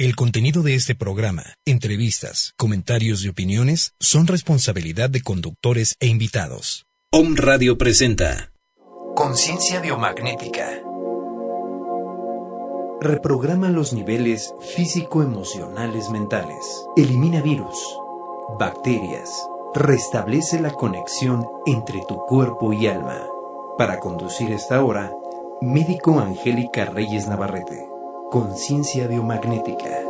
El contenido de este programa, entrevistas, comentarios y opiniones son responsabilidad de conductores e invitados. Om Radio presenta Conciencia biomagnética. Reprograma los niveles físico-emocionales mentales. Elimina virus, bacterias. Restablece la conexión entre tu cuerpo y alma. Para conducir esta hora, médico Angélica Reyes Navarrete. Conciencia biomagnética.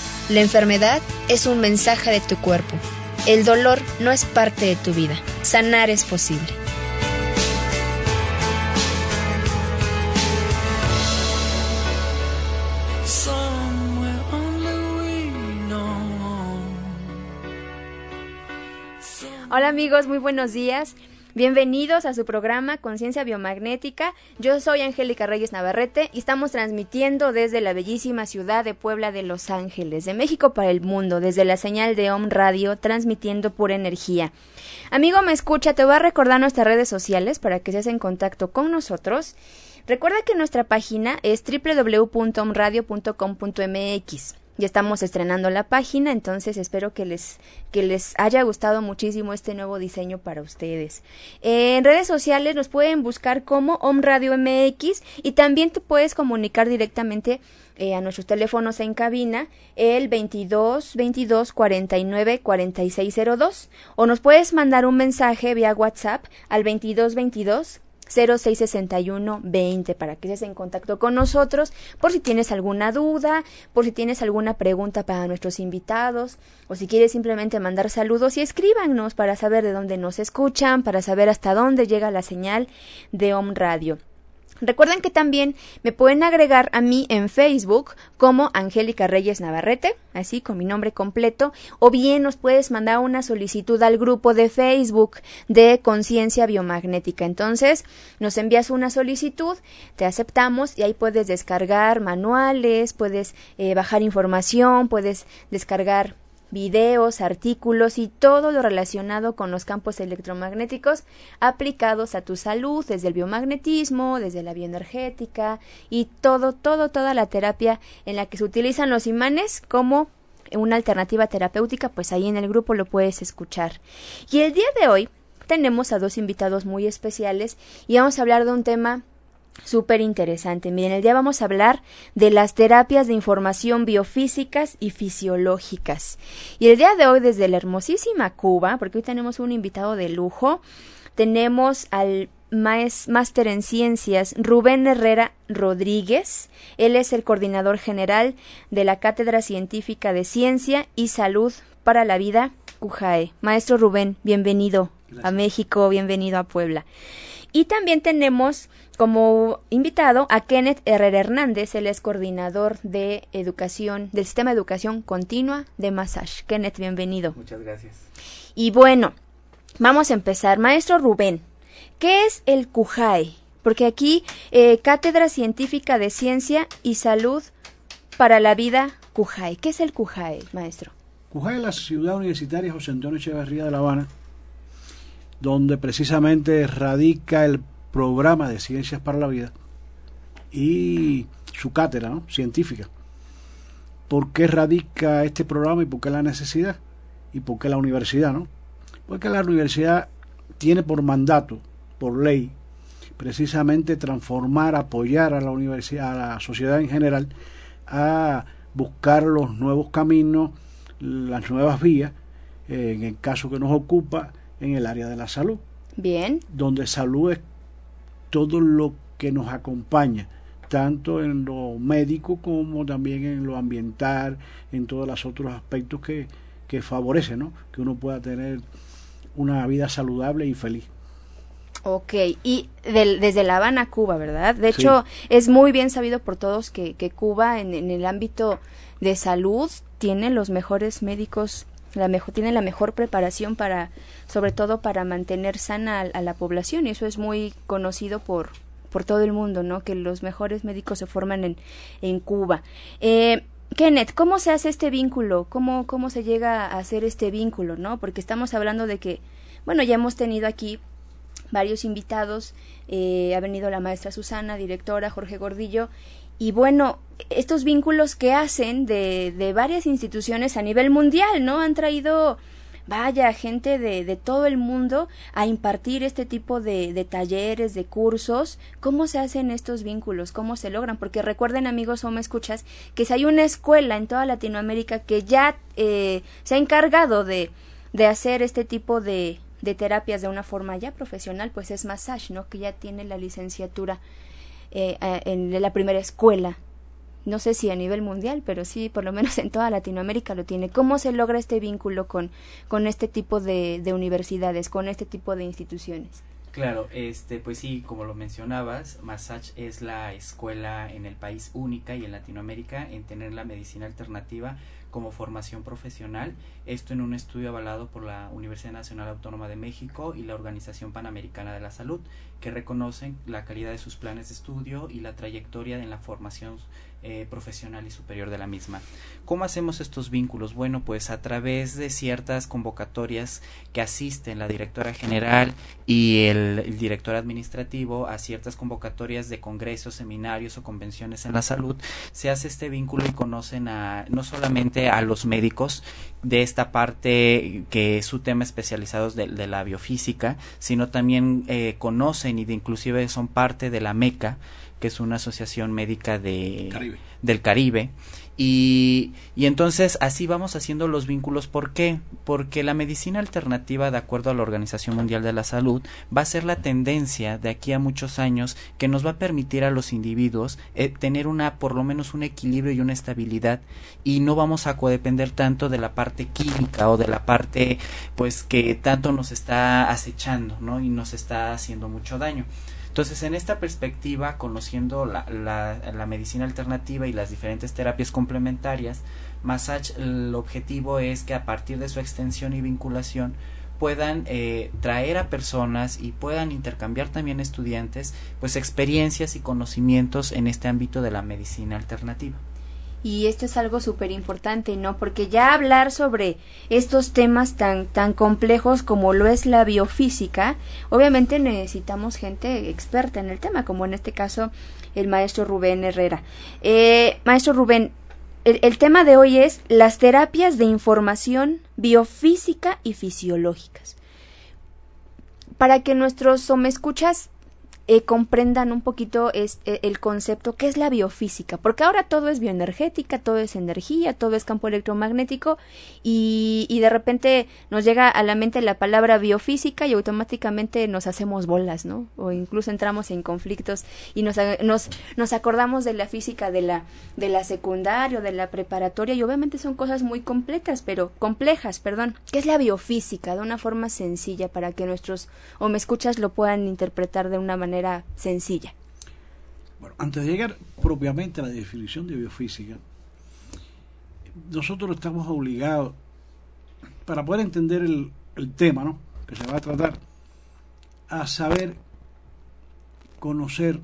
la enfermedad es un mensaje de tu cuerpo. El dolor no es parte de tu vida. Sanar es posible. Hola amigos, muy buenos días. Bienvenidos a su programa Conciencia Biomagnética. Yo soy Angélica Reyes Navarrete y estamos transmitiendo desde la bellísima ciudad de Puebla de Los Ángeles, de México para el mundo, desde la señal de OM Radio, transmitiendo pura energía. Amigo, me escucha, te voy a recordar nuestras redes sociales para que seas en contacto con nosotros. Recuerda que nuestra página es www.omradio.com.mx ya estamos estrenando la página, entonces espero que les, que les haya gustado muchísimo este nuevo diseño para ustedes. en redes sociales nos pueden buscar como Om Radio MX y también te puedes comunicar directamente eh, a nuestros teléfonos en cabina el 22 22 49 4602 o nos puedes mandar un mensaje vía WhatsApp al 22 22 066120 para que estés en contacto con nosotros por si tienes alguna duda, por si tienes alguna pregunta para nuestros invitados o si quieres simplemente mandar saludos y escríbanos para saber de dónde nos escuchan, para saber hasta dónde llega la señal de Home Radio. Recuerden que también me pueden agregar a mí en Facebook como Angélica Reyes Navarrete, así con mi nombre completo, o bien nos puedes mandar una solicitud al grupo de Facebook de Conciencia Biomagnética. Entonces, nos envías una solicitud, te aceptamos y ahí puedes descargar manuales, puedes eh, bajar información, puedes descargar videos, artículos y todo lo relacionado con los campos electromagnéticos aplicados a tu salud, desde el biomagnetismo, desde la bioenergética y todo, todo, toda la terapia en la que se utilizan los imanes como una alternativa terapéutica, pues ahí en el grupo lo puedes escuchar. Y el día de hoy tenemos a dos invitados muy especiales y vamos a hablar de un tema súper interesante. Miren, el día vamos a hablar de las terapias de información biofísicas y fisiológicas. Y el día de hoy, desde la hermosísima Cuba, porque hoy tenemos un invitado de lujo, tenemos al máster en ciencias Rubén Herrera Rodríguez. Él es el coordinador general de la Cátedra Científica de Ciencia y Salud para la Vida, CUJAE. Maestro Rubén, bienvenido a México, bienvenido a Puebla. Y también tenemos como invitado a Kenneth Herrera Hernández, él es coordinador de educación, del sistema de educación continua de Massage. Kenneth, bienvenido. Muchas gracias. Y bueno, vamos a empezar. Maestro Rubén, ¿qué es el CUJAE? Porque aquí, eh, Cátedra Científica de Ciencia y Salud para la Vida CUJAE. ¿Qué es el CUJAE, maestro? CUJAE es la ciudad universitaria José Antonio Echeverría de La Habana donde precisamente radica el programa de Ciencias para la Vida y su cátedra científica. ¿Por qué radica este programa y por qué la necesidad? ¿Y por qué la universidad? ¿no? Porque la universidad tiene por mandato, por ley, precisamente transformar, apoyar a la universidad, a la sociedad en general, a buscar los nuevos caminos, las nuevas vías eh, en el caso que nos ocupa, en el área de la salud. Bien. Donde salud es todo lo que nos acompaña, tanto en lo médico como también en lo ambiental, en todos los otros aspectos que, que favorecen ¿no? que uno pueda tener una vida saludable y feliz. Ok, y desde La Habana, Cuba, ¿verdad? De hecho, es muy bien sabido por todos que, que Cuba en, el ámbito de salud tiene los mejores médicos, la mejor, tiene la mejor preparación para, sobre todo para mantener sana a, la población, y eso es muy conocido por, por todo el mundo, ¿no? Que los mejores médicos se forman en, en Cuba. Eh, Kenneth, ¿cómo se hace este vínculo? ¿Cómo, ¿Cómo se llega a hacer este vínculo, no? Porque estamos hablando de que, bueno, ya hemos tenido aquí varios invitados, eh, ha venido la maestra Susana, directora, Jorge Gordillo, y bueno, estos vínculos que hacen de, de varias instituciones a nivel mundial, ¿no? Han traído vaya gente de, de, todo el mundo a impartir este tipo de, de, talleres, de cursos. ¿Cómo se hacen estos vínculos? ¿Cómo se logran? Porque recuerden, amigos o me escuchas, que si hay una escuela en toda Latinoamérica que ya eh, se ha encargado de, de hacer este tipo de, de terapias de una forma ya profesional, pues es Massage, ¿no? Que ya tiene la licenciatura eh, en la primera escuela. No sé si a nivel mundial, pero sí, por lo menos en toda Latinoamérica lo tiene. ¿Cómo se logra este vínculo con, con este tipo de, de universidades, con este tipo de instituciones? Claro, este, pues sí, como lo mencionabas, Massage es la escuela en el país única y en Latinoamérica en tener la medicina alternativa como formación profesional, esto en un estudio avalado por la Universidad Nacional Autónoma de México y la Organización Panamericana de la Salud, que reconocen la calidad de sus planes de estudio y la trayectoria en la formación eh, profesional y superior de la misma. ¿Cómo hacemos estos vínculos? Bueno, pues a través de ciertas convocatorias que asisten la directora general y el, director administrativo a ciertas convocatorias de congresos, seminarios o convenciones en la salud, se hace este vínculo y conocen a no solamente a los médicos de esta parte que es su tema especializado de, de la biofísica, sino también eh, conocen y de inclusive son parte de la MECA, que es una asociación médica de, del Caribe. Y, y, entonces así vamos haciendo los vínculos. ¿Por qué? Porque la medicina alternativa, de acuerdo a la Organización Mundial de la Salud, va a ser la tendencia de aquí a muchos años que nos va a permitir a los individuos eh, tener una, por lo menos un equilibrio y una estabilidad y no vamos a codepender tanto de la parte química o de la parte pues que tanto nos está acechando, ¿no? Y nos está haciendo mucho daño. Entonces, en esta perspectiva, conociendo la, la, medicina alternativa y las diferentes terapias complementarias, Massage, el objetivo es que a partir de su extensión y vinculación puedan eh, traer a personas y puedan intercambiar también estudiantes pues experiencias y conocimientos en este ámbito de la medicina alternativa y esto es algo súper importante, ¿no? Porque ya hablar sobre estos temas tan, tan complejos como lo es la biofísica, obviamente necesitamos gente experta en el tema, como en este caso el maestro Rubén Herrera. Eh, maestro Rubén, el, tema de hoy es las terapias de información biofísica y fisiológicas. Para que nuestros escuchas eh, comprendan un poquito eh, el concepto que es la biofísica, porque ahora todo es bioenergética, todo es energía, todo es campo electromagnético y, de repente nos llega a la mente la palabra biofísica y automáticamente nos hacemos bolas, ¿no? O incluso entramos en conflictos y nos, nos, acordamos de la física de la, de la secundaria o de la preparatoria y obviamente son cosas muy completas, pero complejas, perdón. ¿Qué es la biofísica? De una forma sencilla para que nuestros o me escuchas lo puedan interpretar de una manera sencilla. Bueno, antes de llegar propiamente a la definición de biofísica, nosotros estamos obligados, para poder entender el, tema ¿no? que se va a tratar, a saber, conocer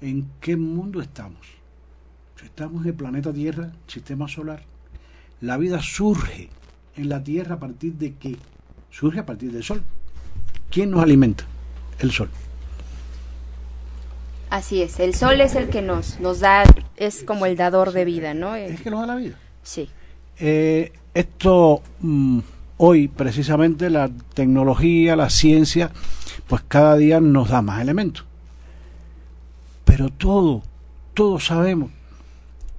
en qué mundo estamos. Si estamos en el planeta Tierra, sistema solar, la vida surge en la Tierra a partir de qué? Surge a partir del Sol. ¿Quién nos alimenta? El Sol. Así es, el sol es el que nos, nos da, es como el dador de vida, ¿no? Es que nos da la vida. Sí. Eh, esto, mm, hoy precisamente la tecnología, la ciencia, pues cada día nos da más elementos. Pero todo, todos sabemos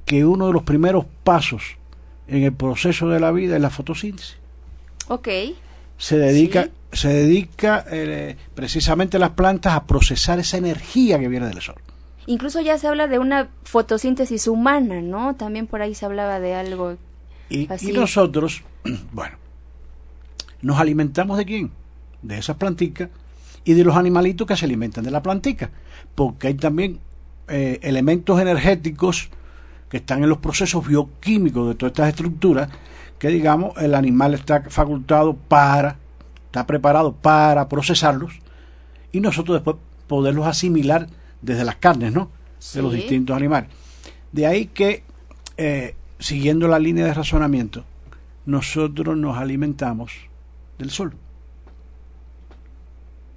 que uno de los primeros pasos en el proceso de la vida es la fotosíntesis. Ok. Se dedica, se dedica eh, precisamente las plantas a procesar esa energía que viene del sol. Incluso ya se habla de una fotosíntesis humana, ¿no? También por ahí se hablaba de algo Y, así. y nosotros, bueno, nos alimentamos de quién? De esas planticas y de los animalitos que se alimentan de la plantica. Porque hay también eh, elementos energéticos que están en los procesos bioquímicos de todas estas estructuras que, digamos, el animal está facultado para, está preparado para procesarlos y nosotros después poderlos asimilar desde las carnes, ¿no? De los distintos animales. De ahí que, eh, siguiendo la línea de razonamiento, nosotros nos alimentamos del sol.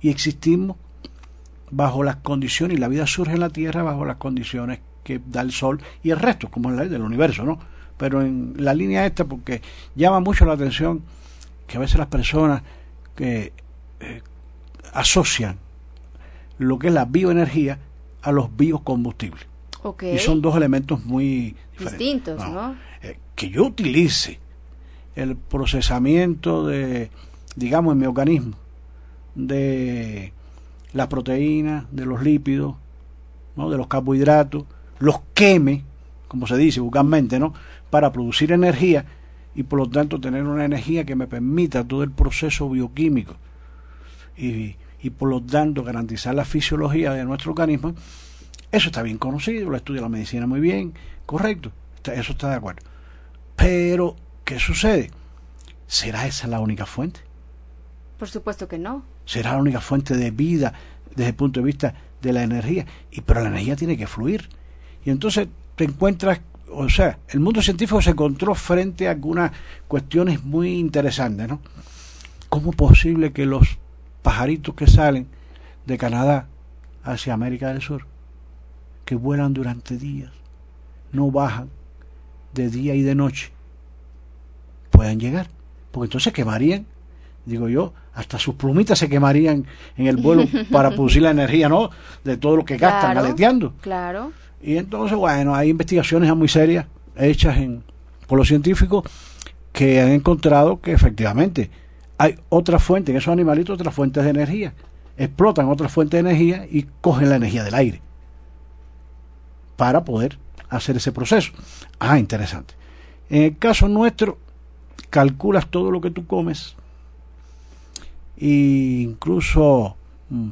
Y existimos bajo las condiciones, y la vida surge en la Tierra bajo las condiciones que da el sol y el resto, como es la ley del universo, ¿no? Pero en la línea esta, porque llama mucho la atención que a veces las personas que eh, asocian lo que es la bioenergía a los biocombustibles. Y son dos elementos muy. Distintos, ¿no? Eh, que yo utilice el procesamiento de, digamos, en mi organismo, de la proteína, de los lípidos, ¿no? de los carbohidratos, los queme, como se dice vulgarmente, ¿no? para producir energía y por lo tanto tener una energía que me permita todo el proceso bioquímico y, y por lo tanto garantizar la fisiología de nuestro organismo, eso está bien conocido, lo estudia la medicina muy bien, correcto, eso está de acuerdo. Pero, ¿qué sucede? ¿Será esa la única fuente? Por supuesto que no. será la única fuente de vida desde el punto de vista de la energía. Y pero la energía tiene que fluir. Y entonces te encuentras, o sea, el mundo científico se encontró frente a algunas cuestiones muy interesantes, ¿no? ¿Cómo es posible que los pajaritos que salen de Canadá hacia América del Sur, que vuelan durante días, no bajan de día y de noche, puedan llegar? Porque entonces quemarían digo yo, hasta sus plumitas se quemarían en el vuelo para producir la energía, ¿no? De todo lo que gastan Claro. aleteando. Claro. Y entonces, bueno, hay investigaciones muy serias hechas por los científicos que han encontrado que efectivamente hay otra fuente, en esos animalitos, otras fuentes de energía. Explotan otras fuentes de energía y cogen la energía del aire para poder hacer ese proceso. Ah, interesante. En el caso nuestro, calculas todo lo que tú comes e incluso mm,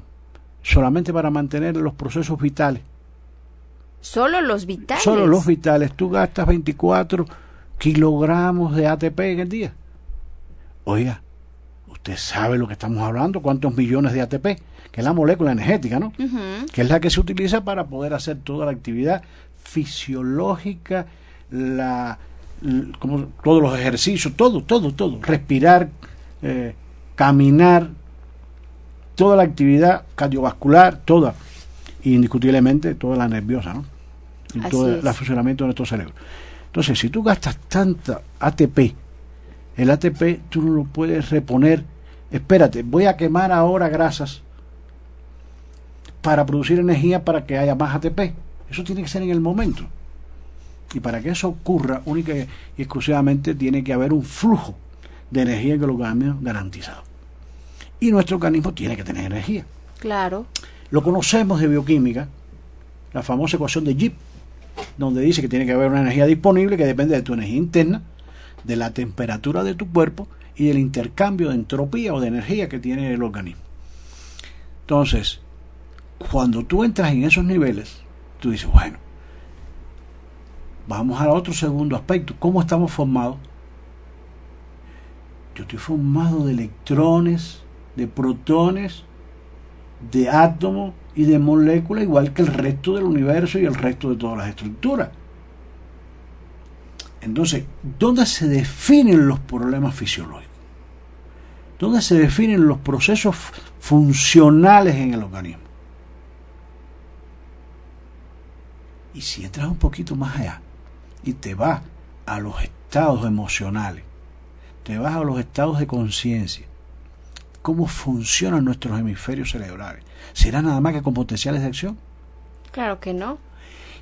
solamente para mantener los procesos vitales. Solo los vitales. Solo los vitales. Tú gastas 24 kilogramos de ATP en el día. Oiga, usted sabe lo que estamos hablando, cuántos millones de ATP, que es la molécula energética, ¿no? Que es la que se utiliza para poder hacer toda la actividad fisiológica, la, como todos los ejercicios, todo, todo, todo, respirar, eh, caminar, toda la actividad cardiovascular, toda, y indiscutiblemente toda la nerviosa, ¿no? Así todo el funcionamiento de nuestro cerebro. Entonces, si tú gastas tanta ATP, el ATP tú no lo puedes reponer. Espérate, voy a quemar ahora grasas para producir energía para que haya más ATP. Eso tiene que ser en el momento. Y para que eso ocurra, única y exclusivamente tiene que haber un flujo de energía que lo organismo garantizado. Y nuestro organismo tiene que tener energía. Claro. Lo conocemos de bioquímica, la famosa ecuación de Gibbs, donde dice que tiene que haber una energía disponible que depende de tu energía interna, de la temperatura de tu cuerpo y del intercambio de entropía o de energía que tiene el organismo. Entonces, cuando tú entras en esos niveles, tú dices, bueno, vamos al otro segundo aspecto, ¿cómo estamos formados? Yo estoy formado de electrones, de protones, de átomos y de moléculas, igual que el resto del universo y el resto de todas las estructuras. Entonces, ¿dónde se definen los problemas fisiológicos? ¿Dónde se definen los procesos funcionales en el organismo? Y si entras un poquito más allá y te vas a los estados emocionales, te vas a los estados de conciencia, cómo funcionan nuestros hemisferios cerebrales. ¿Será nada más que con potenciales de acción? Claro que no.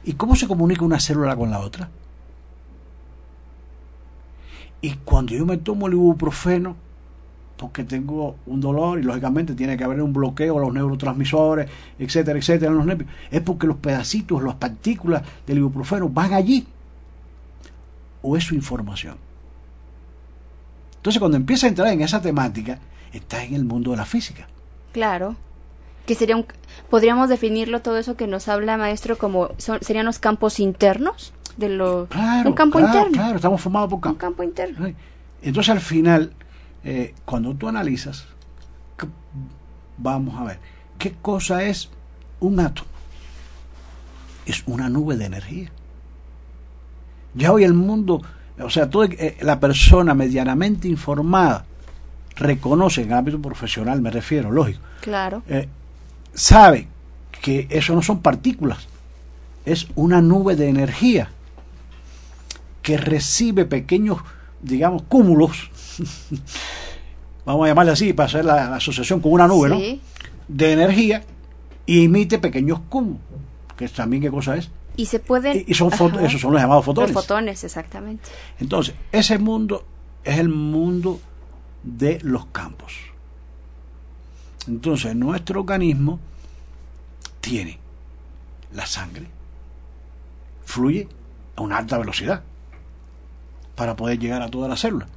¿Y cómo se comunica una célula con la otra? Y cuando yo me tomo el ibuprofeno, porque tengo un dolor y lógicamente tiene que haber un bloqueo a los neurotransmisores, etcétera, etcétera, en los nervios. Es porque los pedacitos, las partículas del ibuprofeno van allí. O es su información. Entonces, cuando empieza a entrar en esa temática, está en el mundo de la física. Claro. Que sería un, podríamos definirlo todo eso que nos habla maestro como son, serían los campos internos de lo Claro, un campo claro, interno. claro, estamos formados por Un campos. campo interno. Entonces al final, eh, cuando tú analizas, vamos a ver, ¿qué cosa es un átomo? Es una nube de energía. Ya hoy el mundo, o sea, toda eh, la persona medianamente informada reconoce en el ámbito profesional, me refiero, lógico, Claro. eh, sabe que eso no son partículas, es una nube de energía que recibe pequeños, digamos, cúmulos, vamos a llamarle así para hacer la, la asociación con una nube, ¿no? sí. De energía y emite pequeños cúmulos, que también qué cosa es. Y se pueden Y, son esos son los llamados fotones. Los fotones, exactamente. Entonces, ese mundo es el mundo de los campos. Entonces, nuestro organismo tiene la sangre, fluye a una alta velocidad para poder llegar a todas las células.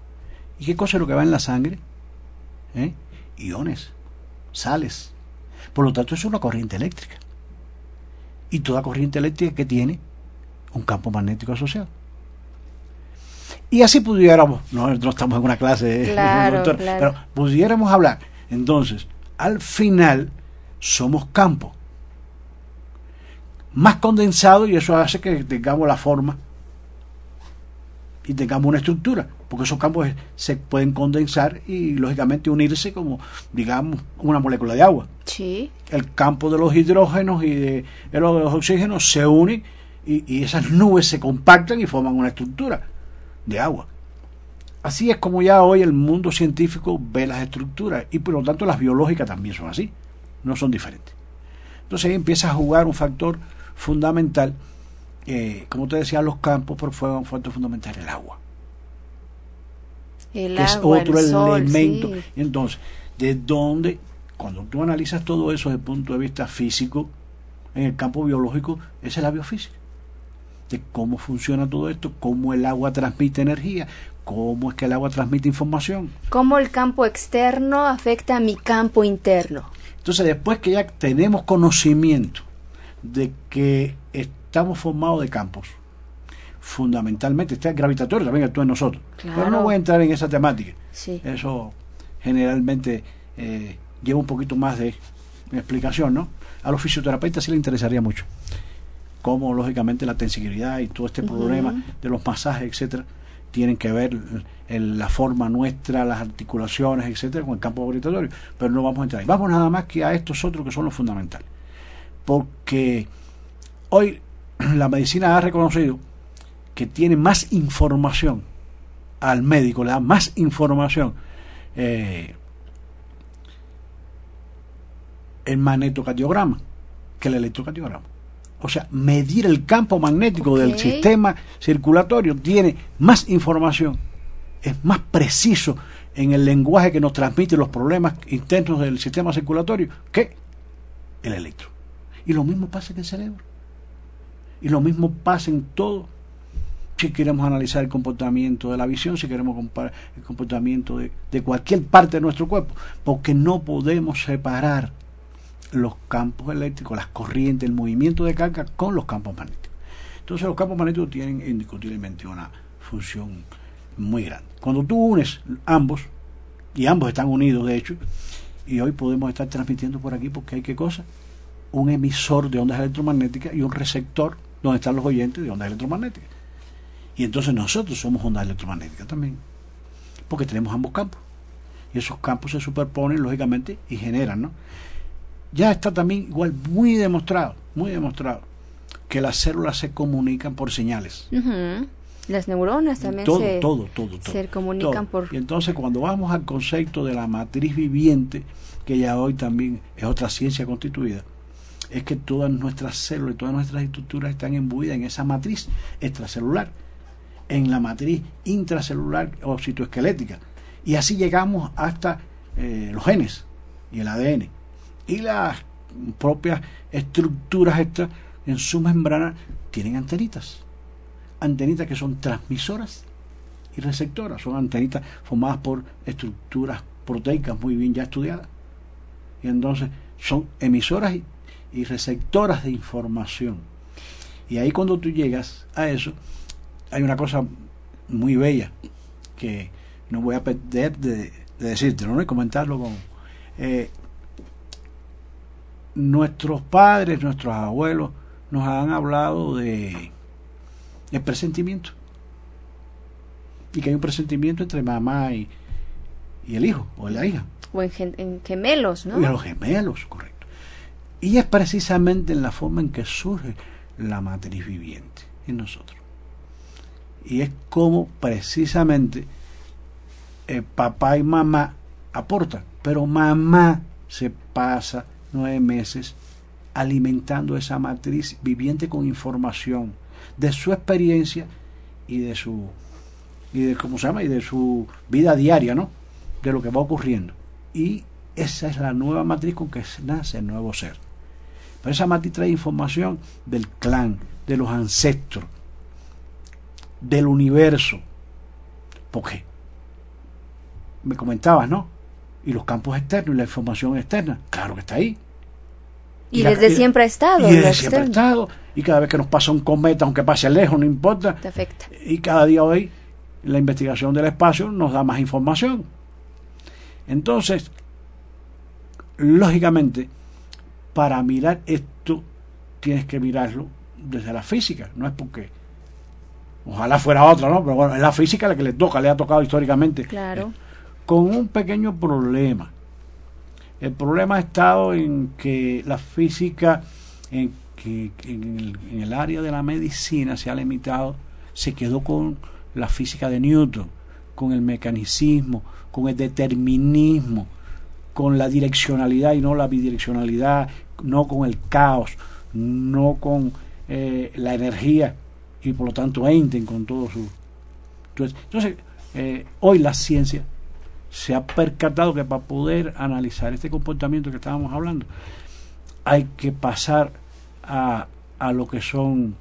¿Y qué cosa es lo que va en la sangre? ¿Eh? Iones, sales. Por lo tanto, es una corriente eléctrica. Y toda corriente eléctrica que tiene un campo magnético asociado. Y así pudiéramos, no, no estamos en una clase, Claro, doctor, claro. pero pudiéramos hablar. Entonces, al final somos campo más condensado y eso hace que tengamos la forma y tengamos una estructura, porque esos campos se pueden condensar y lógicamente unirse como, digamos, una molécula de agua. Sí. El campo de los hidrógenos y de, de los oxígenos se unen y, y esas nubes se compactan y forman una estructura de agua. Así es como ya hoy el mundo científico ve las estructuras y por lo tanto las biológicas también son así, no son diferentes. Entonces ahí empieza a jugar un factor fundamental, eh, como te decía, los campos, pero fue un factor fundamental el agua, El que es agua, otro el sol, elemento. sí. Entonces, de dónde, cuando tú analizas todo eso desde el punto de vista físico, en el campo biológico, esa es la biofísica. De cómo funciona todo esto, cómo el agua transmite energía, cómo es que el agua transmite información. Cómo el campo externo afecta a mi campo interno. Entonces, después que ya tenemos conocimiento de que estamos formados de campos, fundamentalmente está el gravitatorio también actúa en nosotros. Pero no Claro. voy a entrar en esa temática. Sí. Eso generalmente eh, lleva un poquito más de explicación, ¿no? A los fisioterapeutas sí les interesaría mucho. Cómo, lógicamente, la tensibilidad y todo este problema de los masajes, etcétera, tienen que ver en la forma nuestra, las articulaciones, etcétera, con el campo gravitatorio. Pero no vamos a entrar ahí. Vamos nada más que a estos otros que son los fundamentales. Porque hoy la medicina ha reconocido que tiene más información al médico, le da más información eh, el magnetocardiograma que el electrocardiograma. O sea, medir el campo magnético del sistema circulatorio tiene más información, es más preciso en el lenguaje que nos transmite los problemas internos del sistema circulatorio que el electro. Y lo mismo pasa en el cerebro. Y lo mismo pasa en todo. Si queremos analizar el comportamiento de la visión, si queremos comparar el comportamiento de, de cualquier parte de nuestro cuerpo, porque no podemos separar los campos eléctricos, las corrientes, el movimiento de carga con los campos magnéticos. Entonces los campos magnéticos tienen indiscutiblemente una función muy grande. Cuando tú unes ambos, y ambos están unidos de hecho, y hoy podemos estar transmitiendo por aquí porque hay qué cosa? Un emisor de ondas electromagnéticas y un receptor donde están los oyentes de ondas electromagnéticas. Y entonces nosotros somos ondas electromagnéticas también, porque tenemos ambos campos. Y esos campos se superponen, lógicamente, y generan, ¿no? Ya está también igual muy demostrado, muy demostrado, que las células se comunican por señales. Las neuronas también todo, se, todo, todo, todo. se comunican por... Y entonces cuando vamos al concepto de la matriz viviente, que ya hoy también es otra ciencia constituida, es que todas nuestras células, todas nuestras estructuras están imbuidas en esa matriz extracelular, en la matriz intracelular o citoesquelética. Y así llegamos hasta eh, los genes y el ADN. Y las propias estructuras estas en su membrana tienen antenitas. Antenitas que son transmisoras y receptoras. Son antenitas formadas por estructuras proteicas muy bien ya estudiadas. Y entonces son emisoras y, y receptoras de información. Y ahí cuando tú llegas a eso, hay una cosa muy bella que no voy a perder de, de decirte, ¿no? y comentarlo con... Eh, nuestros padres, nuestros abuelos nos han hablado de el presentimiento y que hay un presentimiento entre mamá y, y el hijo o la hija o en, en gemelos, ¿no? Y los gemelos, correcto. Y es precisamente en la forma en que surge la matriz viviente en nosotros. Y es como precisamente eh, papá y mamá aportan, pero mamá se pasa nueve meses alimentando esa matriz viviente con información de su experiencia y de su y de cómo se llama y de su vida diaria, ¿no? De lo que va ocurriendo. Y esa es la nueva matriz con que nace el nuevo ser. Pero esa matriz trae información del clan, de los ancestros, del universo. ¿Por qué? Me comentabas, ¿no? Y los campos externos y la información externa, claro que está ahí. Y, desde siempre ha estado. Y desde siempre ha estado. Y cada vez que nos pasa un cometa, aunque pase lejos, no importa. Te afecta. Y cada día hoy la investigación del espacio nos da más información. Entonces, lógicamente, para mirar esto, tienes que mirarlo desde la física. No es porque ojalá fuera otra, ¿no? Pero bueno, es la física la que le toca, le ha tocado históricamente. Claro. Con un pequeño problema. El problema ha estado en que la física, en, que, el área de la medicina se ha limitado, se quedó con la física de Newton, con el mecanicismo, con el determinismo, con la direccionalidad y no la bidireccionalidad, no con el caos, no con eh, la energía y por lo tanto Einstein con todo su... Entonces, eh, hoy la ciencia se ha percatado que para poder analizar este comportamiento que estábamos hablando, hay que pasar a, a lo que son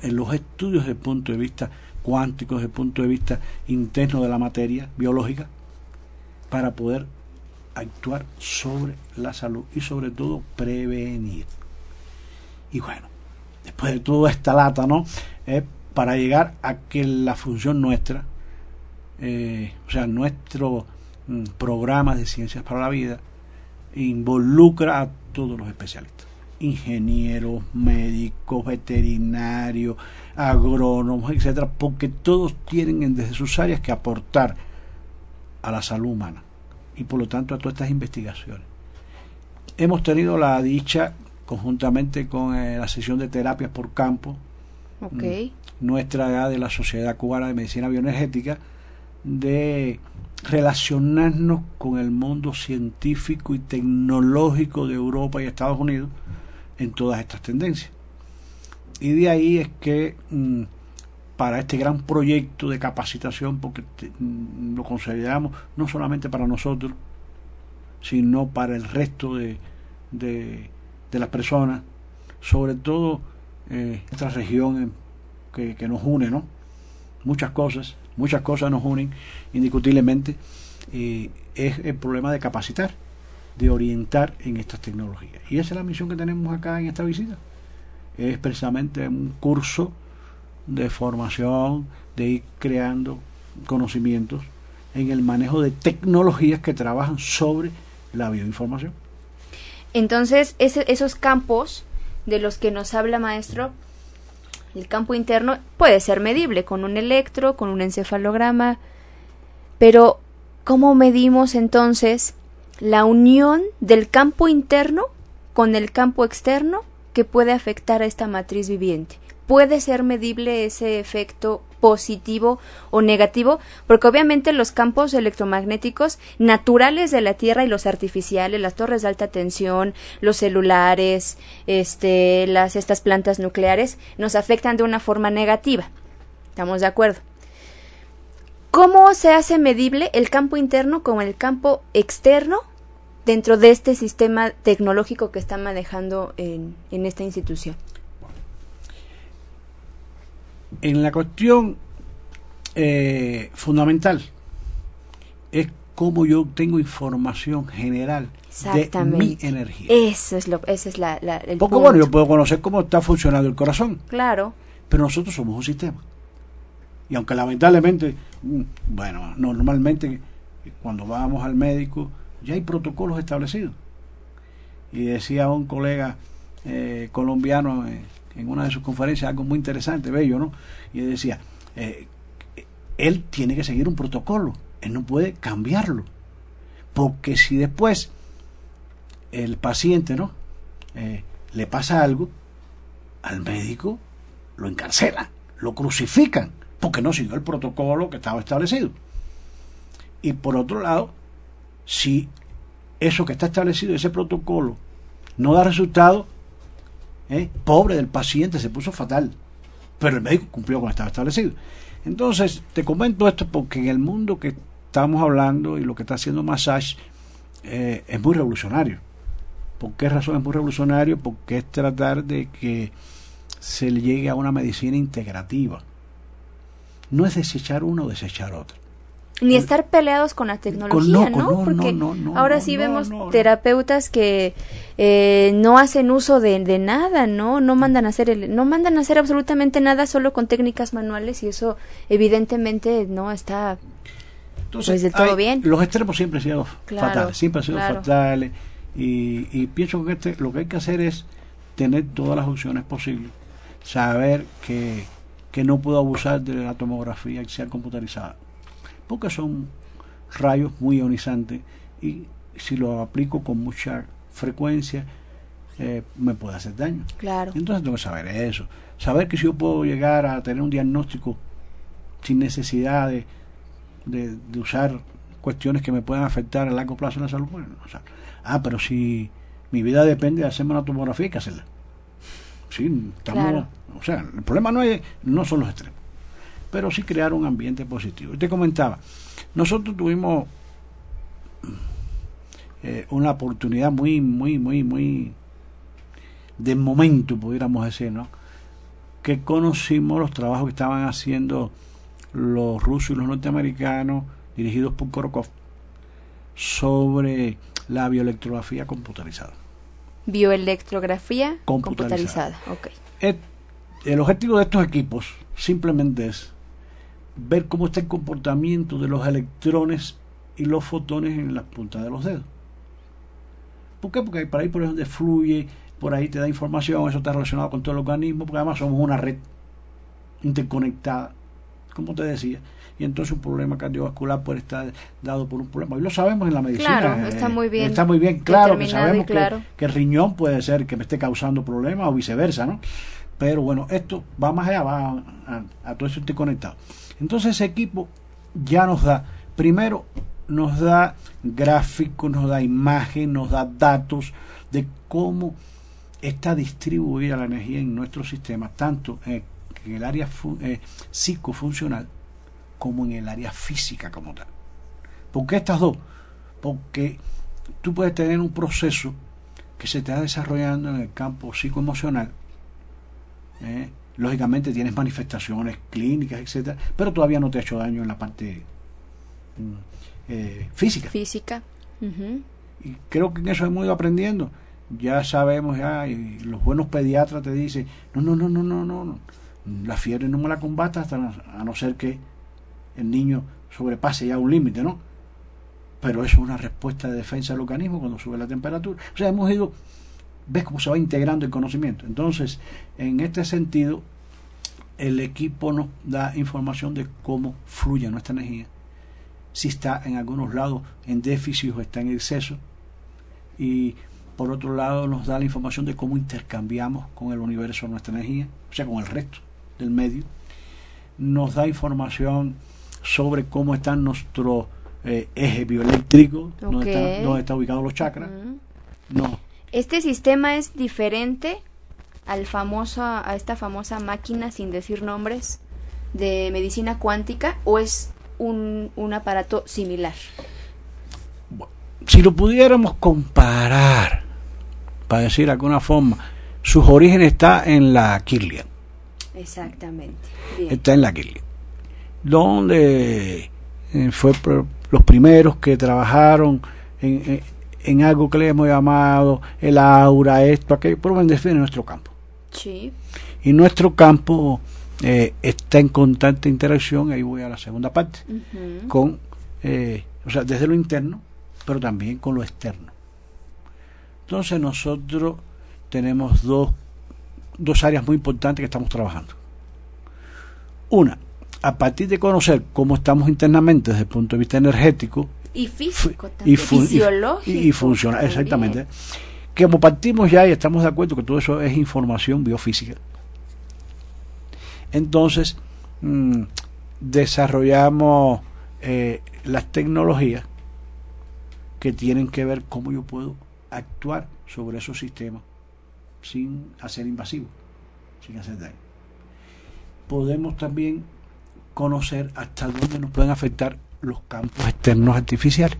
en los estudios desde el punto de vista cuántico, desde el punto de vista interno de la materia biológica, para poder actuar sobre la salud y sobre todo prevenir. Y bueno, después de toda esta lata, ¿no? Eh, para llegar a que la función nuestra, eh, o sea, nuestro mm, programa de ciencias para la vida, involucra a todos los especialistas, ingenieros, médicos, veterinarios, agrónomos, etcétera, porque todos tienen desde sus áreas que aportar a la salud humana y por lo tanto a todas estas investigaciones. Hemos tenido la dicha, conjuntamente con eh, la sesión de terapias por campo, okay. nuestra de la Sociedad Cubana de Medicina Bioenergética, de relacionarnos con el mundo científico y tecnológico de Europa y Estados Unidos en todas estas tendencias. Y de ahí es que mm, para este gran proyecto de capacitación, porque mm, lo consideramos no solamente para nosotros, sino para el resto de, de, de las personas, sobre todo eh, esta región que, que, nos une, ¿no? Muchas cosas, muchas cosas nos unen indiscutiblemente, eh, es el problema de capacitar, de orientar en estas tecnologías. Y esa es la misión que tenemos acá en esta visita. Es precisamente un curso de formación, de ir creando conocimientos en el manejo de tecnologías que trabajan sobre la bioinformación. Entonces, ese, esos campos de los que nos habla maestro, el campo interno puede ser medible con un electro, con un encefalograma, pero ¿cómo medimos entonces la unión del campo interno con el campo externo que puede afectar a esta matriz viviente? puede ser medible ese efecto positivo o negativo, porque obviamente los campos electromagnéticos naturales de la Tierra y los artificiales, las torres de alta tensión, los celulares, este, las estas plantas nucleares nos afectan de una forma negativa. ¿Estamos de acuerdo? ¿Cómo se hace medible el campo interno con el campo externo dentro de este sistema tecnológico que está manejando en, en esta institución? En la cuestión eh, fundamental es cómo yo tengo información general de mi energía. Eso es lo, ese es la, el Poco bueno, yo puedo conocer cómo está funcionando el corazón. Claro. Pero nosotros somos un sistema. Y aunque lamentablemente, mm, bueno, normalmente cuando vamos al médico ya hay protocolos establecidos. Y decía un colega eh, colombiano eh, en una de sus conferencias algo muy interesante, bello, ¿no? Y decía, eh, él tiene que seguir un protocolo, él no puede cambiarlo. Porque si después el paciente, ¿no? le pasa algo, al médico lo encarcelan, lo crucifican porque no siguió el protocolo que estaba establecido. Y por otro lado, si eso que está establecido, ese protocolo, no da resultado, ¿eh? pobre del paciente, se puso fatal. Pero el médico cumplió con lo estaba establecido. Entonces, te comento esto porque en el mundo que estamos hablando y lo que está haciendo Massage eh, es muy revolucionario. ¿Por qué razón es muy revolucionario? Porque es tratar de que se le llegue a una medicina integrativa no es desechar uno o desechar otro. Ni estar peleados con la tecnología, ¿no? Porque ahora sí vemos terapeutas que eh, no hacen uso de, nada, ¿no? No mandan a hacer el, no mandan a hacer absolutamente nada solo con técnicas manuales y eso evidentemente no está pues, del todo bien. Los extremos siempre han sido fatales, siempre han sido fatales y, y pienso que este, lo que hay que hacer es tener todas las opciones posibles, saber que que no puedo abusar de la tomografía axial computarizada, porque son rayos muy ionizantes y si lo aplico con mucha frecuencia eh, me puede hacer daño. Claro. Entonces tengo que saber eso, saber que si yo puedo llegar a tener un diagnóstico sin necesidad de, de, usar cuestiones que me puedan afectar a largo plazo en la salud, bueno, o sea, ah, pero si mi vida depende de hacerme una tomografía, hay que hacerla. Sí, estamos, o sea, el problema no, es, no son los extremos, pero sí crear un ambiente positivo. Y te comentaba, nosotros tuvimos eh, una oportunidad muy, muy, muy, muy de momento, pudiéramos decir, ¿no? Que conocimos los trabajos que estaban haciendo los rusos y los norteamericanos, dirigidos por Korokov, sobre la bioelectrografía computarizada. Bioelectrografía computarizada. computarizada. el objetivo de estos equipos simplemente es ver cómo está el comportamiento de los electrones y los fotones en las puntas de los dedos. ¿Por qué? Porque por ahí por donde fluye, por ahí te da información, eso está relacionado con todo el organismo, porque además somos una red interconectada, como te decía y entonces un problema cardiovascular puede estar dado por un problema. Y lo sabemos en la medicina. Claro, está muy bien. Está muy bien claro que sabemos Que, el riñón puede ser que me esté causando problemas o viceversa, ¿no? Pero bueno, esto va más allá, va a, todo eso estoy conectado. Entonces ese equipo ya nos da, primero nos da gráficos, nos da imagen, nos da datos de cómo está distribuida la energía en nuestro sistema, tanto en, el área eh, psicofuncional como en el área física como tal. ¿Por qué estas dos? Porque tú puedes tener un proceso que se está desarrollando en el campo psicoemocional. ¿eh? Lógicamente tienes manifestaciones clínicas, etcétera, pero todavía no te ha hecho daño en la parte mm, eh, física. Física. Y creo que en eso hemos ido aprendiendo. Ya sabemos, ya, y los buenos pediatras te dicen, no, no, no, no, no, no, la fiebre no me la combata hasta a no ser que el niño sobrepase ya un límite, ¿no? Pero eso es una respuesta de defensa del organismo cuando sube la temperatura. O sea, hemos ido, ves cómo se va integrando el conocimiento. Entonces, en este sentido, el equipo nos da información de cómo fluye nuestra energía, si está en algunos lados en déficit o está en exceso, y por otro lado nos da la información de cómo intercambiamos con el universo nuestra energía, o sea, con el resto del medio. Nos da información sobre cómo están nuestro eh, eje bioeléctrico, dónde, están ubicados los chakras. Este sistema es diferente al famoso, a esta famosa máquina sin decir nombres de medicina cuántica o es un, un aparato similar? Si lo pudiéramos comparar, para decir de alguna forma, sus orígenes está en la Kirlian. Exactamente. Está en la Kirlian. Donde eh, fue los primeros que trabajaron en, en, algo que le hemos llamado el aura, esto, aquello, por en define nuestro campo. Sí. Y nuestro campo eh, está en constante interacción, ahí voy a la segunda parte, con, eh, o sea, desde lo interno, pero también con lo externo. Entonces nosotros tenemos dos, dos áreas muy importantes que estamos trabajando. Una, a partir de conocer cómo estamos internamente desde el punto de vista energético y físico también, y fisiológico y, funciona exactamente. Que como partimos ya y estamos de acuerdo que todo eso es información biofísica. Entonces mm, desarrollamos eh, las tecnologías que tienen que ver cómo yo puedo actuar sobre esos sistemas sin hacer invasivo sin hacer daño. Podemos también conocer hasta dónde nos pueden afectar los campos externos artificiales.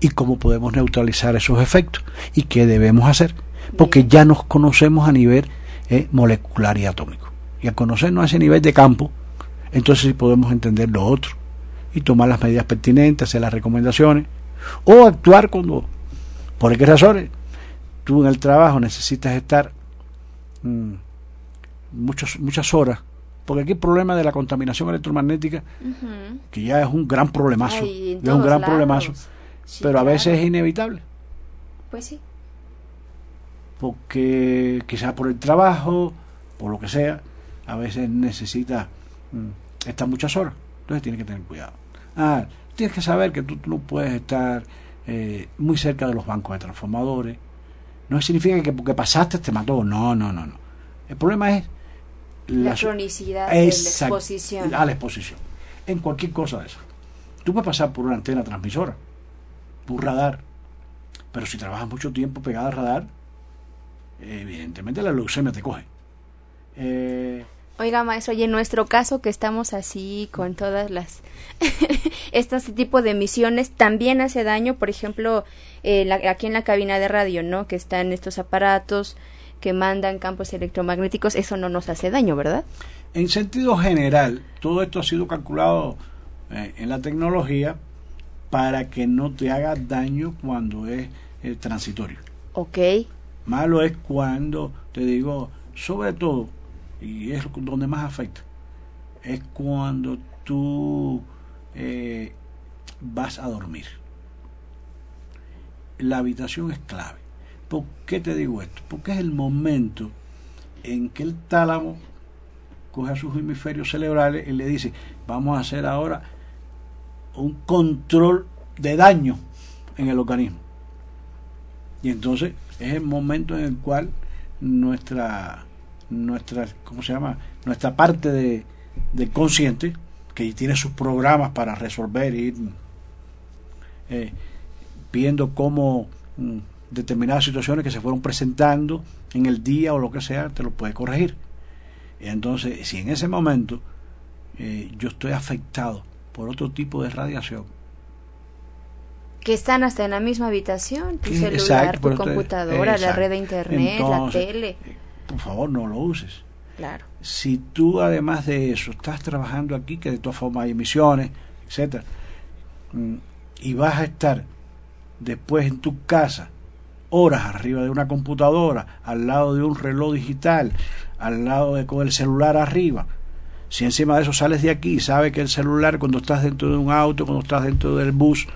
Y cómo podemos neutralizar esos efectos y qué debemos hacer, porque ya nos conocemos a nivel eh, molecular y atómico. Y al conocernos a ese nivel de campo, entonces sí podemos entender lo otro y tomar las medidas pertinentes, hacer las recomendaciones o actuar cuando, por qué razones, tú en el trabajo necesitas estar mm, muchos, muchas horas porque aquí el problema de la contaminación electromagnética, que ya es un gran problemazo, es un gran problemazo, pero a veces es inevitable. Pues sí. Porque quizás por el trabajo, por lo que sea, a veces necesita mm, estar muchas horas. Entonces tienes que tener cuidado. Ah, tienes que saber que tú, no puedes estar eh, muy cerca de los bancos de transformadores. No significa que porque pasaste te mató. No, no, no, no. El problema es la, cronicidad de la exposición. A la exposición. En cualquier cosa de eso. Tú puedes pasar por una antena transmisora, por radar, pero si trabajas mucho tiempo pegada al radar, evidentemente la leucemia te coge. Eh, Oiga, maestro, y en nuestro caso que estamos así con todas las este tipo de emisiones también hace daño, por ejemplo, eh, aquí en la cabina de radio, ¿no? Que están estos aparatos que mandan campos electromagnéticos, eso no nos hace daño, ¿verdad? En sentido general, todo esto ha sido calculado eh, en la tecnología para que no te haga daño cuando es eh, transitorio. Ok. Malo es cuando, te digo, sobre todo, y es donde más afecta, es cuando tú eh, vas a dormir. La habitación es clave. ¿Por qué te digo esto? Porque es el momento en que el tálamo coge a sus hemisferios cerebrales y le dice, vamos a hacer ahora un control de daño en el organismo. Y entonces es el momento en el cual nuestra, nuestra ¿cómo se llama? Nuestra parte de, del consciente, que tiene sus programas para resolver, ir eh, viendo cómo mm, determinadas situaciones que se fueron presentando en el día o lo que sea, te lo puede corregir. Entonces, si en ese momento eh, yo estoy afectado por otro tipo de radiación, que están hasta en la misma habitación, tu celular, tu computadora, la red de internet, la tele. Eh, por favor, no lo uses. Claro. Si tú además de eso estás trabajando aquí, que de todas formas hay emisiones, etcétera, mm, y vas a estar después en tu casa horas arriba de una computadora, al lado de un reloj digital, al lado de con el celular arriba. Si encima de eso sales de aquí sabes que el celular cuando estás dentro de un auto, cuando estás dentro del bus,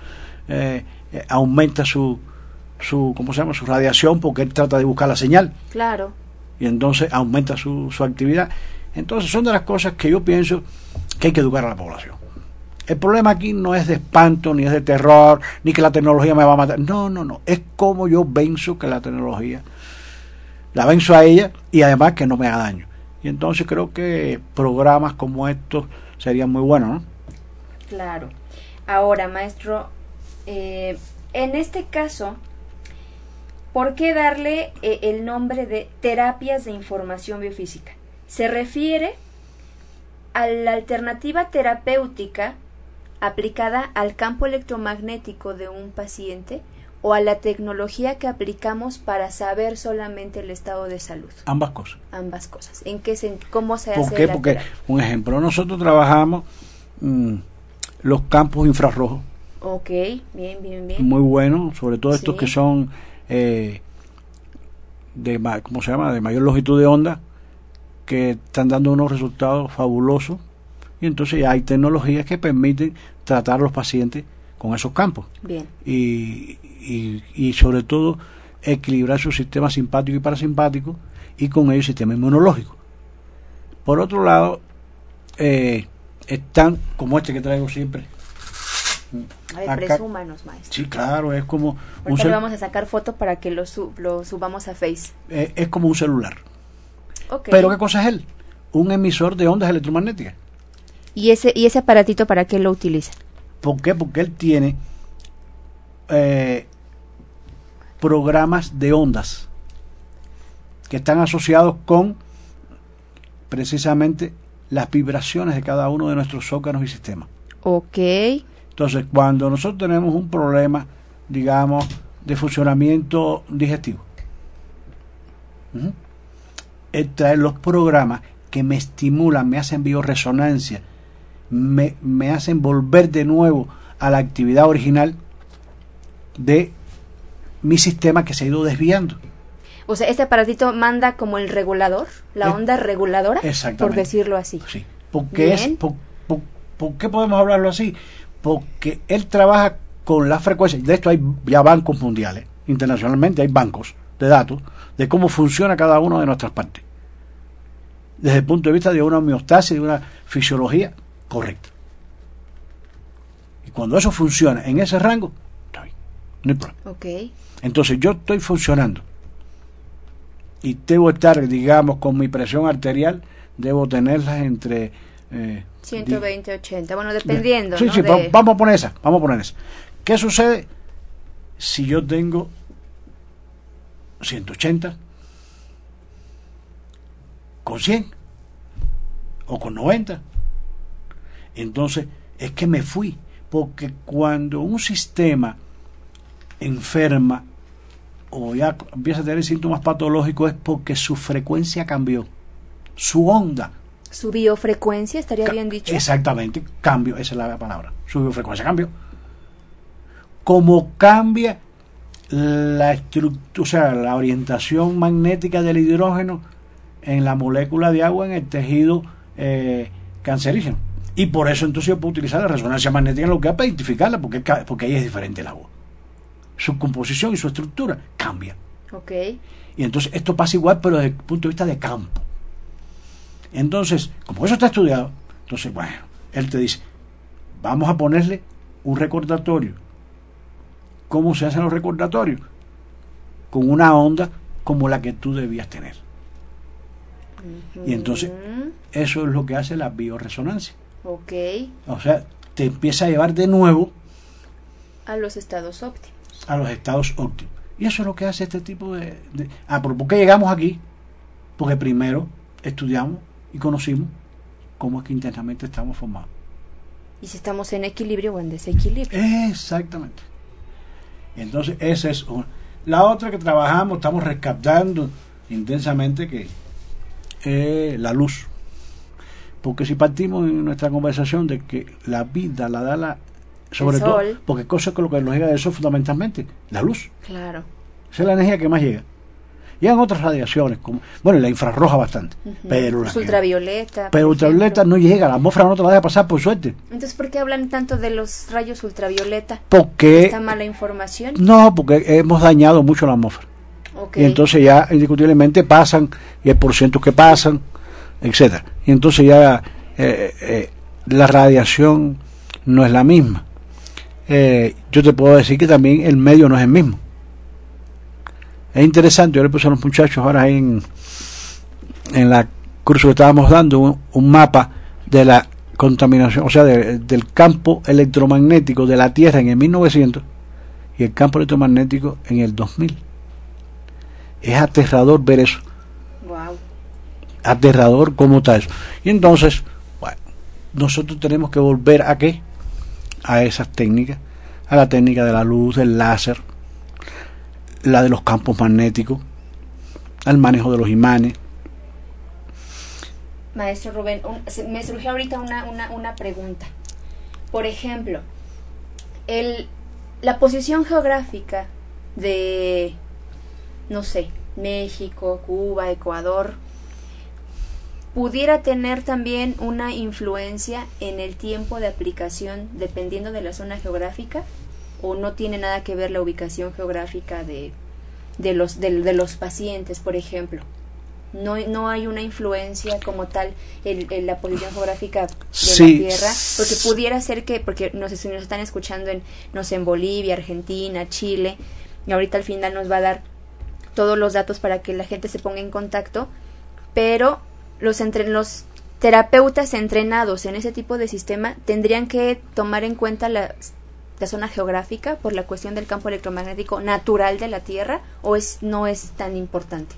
eh, eh, aumenta su, su, ¿cómo se llama? su radiación porque él trata de buscar la señal. Claro. Y entonces aumenta su, su actividad. Entonces son de las cosas que yo pienso que hay que educar a la población. El problema aquí no es de espanto, ni es de terror, ni que la tecnología me va a matar. No, no, no. Es como yo venzo que la tecnología, la venzo a ella y además que no me haga daño. Y entonces creo que programas como estos serían muy buenos, ¿no? Claro. Ahora, maestro, eh, en este caso, ¿por qué darle eh, el nombre de terapias de información biofísica? Se refiere a la alternativa terapéutica aplicada al campo electromagnético de un paciente o a la tecnología que aplicamos para saber solamente el estado de salud? Ambas cosas. Ambas cosas. ¿En qué se, cómo se ¿Por hace qué? Porque, terapia? un ejemplo, nosotros trabajamos mm, los campos infrarrojos, Ok, bien, bien, bien. muy buenos, sobre todo estos Sí. que son eh, de, ¿cómo se llama? de mayor longitud de onda, que están dando unos resultados fabulosos. Y entonces ya hay tecnologías que permiten tratar a los pacientes con esos campos. Bien. y, y, y sobre todo equilibrar su sistema simpático y parasimpático y con ello el sistema inmunológico. Por otro lado, eh, están como este que traigo siempre. A ver, Acá- presúmanos, maestro. Sí, claro, es como un, le vamos a sacar foto para que lo, su- lo subamos a Face. eh, es como un celular. Ok. Pero ¿qué cosa es él? Un emisor de ondas electromagnéticas. ¿Y ese, ¿Y ese aparatito para qué lo utiliza? ¿Por qué? Porque él tiene eh, programas de ondas que están asociados con precisamente las vibraciones de cada uno de nuestros órganos y sistemas. Ok. Entonces, cuando nosotros tenemos un problema, digamos, de funcionamiento digestivo, él trae los programas que me estimulan, me hacen bioresonancia, me, me hacen volver de nuevo a la actividad original de mi sistema que se ha ido desviando. O sea, este aparatito manda como el regulador, la Eh, onda reguladora, por decirlo así. Sí. Porque es, por, por- ¿por qué podemos hablarlo así? Porque él trabaja con la frecuencia. De esto hay ya bancos mundiales, internacionalmente hay bancos de datos de cómo funciona cada una de nuestras partes. Desde el punto de vista de una homeostasis, de una fisiología correcta. Y cuando eso funciona en ese rango, está bien, no hay problema. Entonces yo estoy funcionando y debo estar, digamos, con mi presión arterial, debo tenerlas entre... eh, 120, 80. Bueno, dependiendo. Sí, ¿no? sí, de- va- vamos a poner esa, vamos a poner esa. ¿Qué sucede si yo tengo 180 con 100 o con 90? Entonces, es que me fui, porque cuando un sistema enferma o ya empieza a tener síntomas patológicos es porque su frecuencia cambió, su onda Su biofrecuencia, estaría Ca- bien dicho. Exactamente, cambio, esa es la palabra. Su biofrecuencia cambió. Como cambia la estructura, o sea, la orientación magnética del hidrógeno en la molécula de agua en el tejido eh, cancerígeno. Y por eso entonces yo puedo utilizar la resonancia magnética en lo que para identificarla, porque, porque ahí es diferente el agua. Su composición y su estructura cambia. Ok. Y entonces esto pasa igual, pero desde el punto de vista de campo. Entonces, como eso está estudiado, entonces, bueno, él te dice, vamos a ponerle un recordatorio. ¿Cómo se hacen los recordatorios? Con una onda como la que tú debías tener. Y entonces, eso es lo que hace la bioresonancia. Ok. O sea, te empieza a llevar de nuevo A los estados óptimos. a los estados óptimos. Y eso es lo que hace este tipo de... de- ah, pero ¿por qué llegamos aquí? Porque primero estudiamos y conocimos cómo es que internamente estamos formados. Y si estamos en equilibrio o en desequilibrio. Exactamente. Entonces, esa es una. La otra que trabajamos, estamos rescatando intensamente, que es la luz. Porque si partimos en nuestra conversación de que la vida la da la... Sobre El todo, sol. porque cosa que lo que nos llega de eso fundamentalmente, la luz. Claro. Esa es la energía que más llega. Llegan otras radiaciones, como, bueno, la infrarroja bastante, pero la ultravioleta. pero por ultravioleta ejemplo. no llega, la atmósfera no te la deja pasar por suerte. Entonces, ¿por qué hablan tanto de los rayos ultravioleta? Porque ¿Está mala información? no, porque hemos dañado mucho la atmósfera. Ok. Y entonces ya indiscutiblemente pasan, y hay porcientos que pasan, etcétera. Y entonces ya eh, eh, la radiación no es la misma. Eh, yo te puedo decir que también el medio no es el mismo. Es interesante, yo le puse a los muchachos ahora en, en la curso que estábamos dando un, mapa de la contaminación, o sea, de- del campo electromagnético de la Tierra en el 1900 y el campo electromagnético en el 2000. Es aterrador ver eso. Aterrador está eso. Y entonces, bueno, nosotros tenemos que volver a qué? a esas técnicas, a la técnica de la luz, del láser, la de los campos magnéticos, al manejo de los imanes. Maestro Rubén, me surgió ahorita una, una, una pregunta. Por ejemplo, el, la posición geográfica de, no sé, México, Cuba, Ecuador, pudiera tener también una influencia en el tiempo de aplicación dependiendo de la zona geográfica o no tiene nada que ver la ubicación geográfica de, de los, de, los pacientes, por ejemplo. No, no hay una influencia como tal en, la posición geográfica de la Tierra, porque pudiera ser que, porque no sé si nos están escuchando en, no sé, en Bolivia, Argentina, Chile, y ahorita al final nos va a dar todos los datos para que la gente se ponga en contacto, pero los, entre, los terapeutas entrenados en ese tipo de sistema tendrían que tomar en cuenta la, la, zona geográfica por la cuestión del campo electromagnético natural de la Tierra o es, no es tan importante?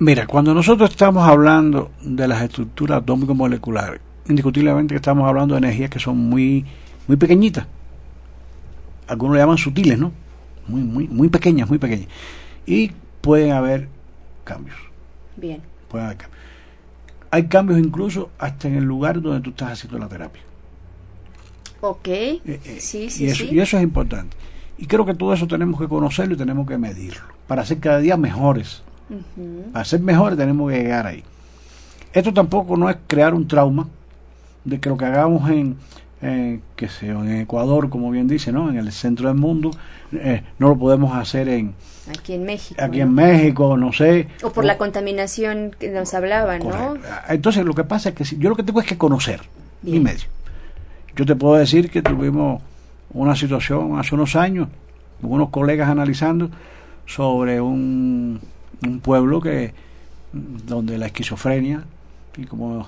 Mira, cuando nosotros estamos hablando de las estructuras atómico-moleculares, indiscutiblemente estamos hablando de energías que son muy, muy pequeñitas. Algunos le llaman sutiles, ¿no? Muy, muy, muy pequeñas, muy pequeñas. Y pueden haber cambios. Bien puede haber cambios. Hay cambios incluso hasta en el lugar donde tú estás haciendo la terapia. Ok, eh, eh, sí, sí, y eso, y eso es importante. Y creo que todo eso tenemos que conocerlo y tenemos que medirlo. Para ser cada día mejores. Para ser mejores tenemos que llegar ahí. Esto tampoco no es crear un trauma de que lo que hagamos en, eh, que sea en Ecuador, como bien dice, ¿no? En el centro del mundo, eh, no lo podemos hacer en aquí en México. Aquí en México, no sé. O por la contaminación que nos hablaban, ¿no? Entonces lo que pasa es que yo lo que tengo es que conocer mi medio. Yo te puedo decir que tuvimos una situación hace unos años, unos colegas analizando sobre un, un pueblo que donde la esquizofrenia y como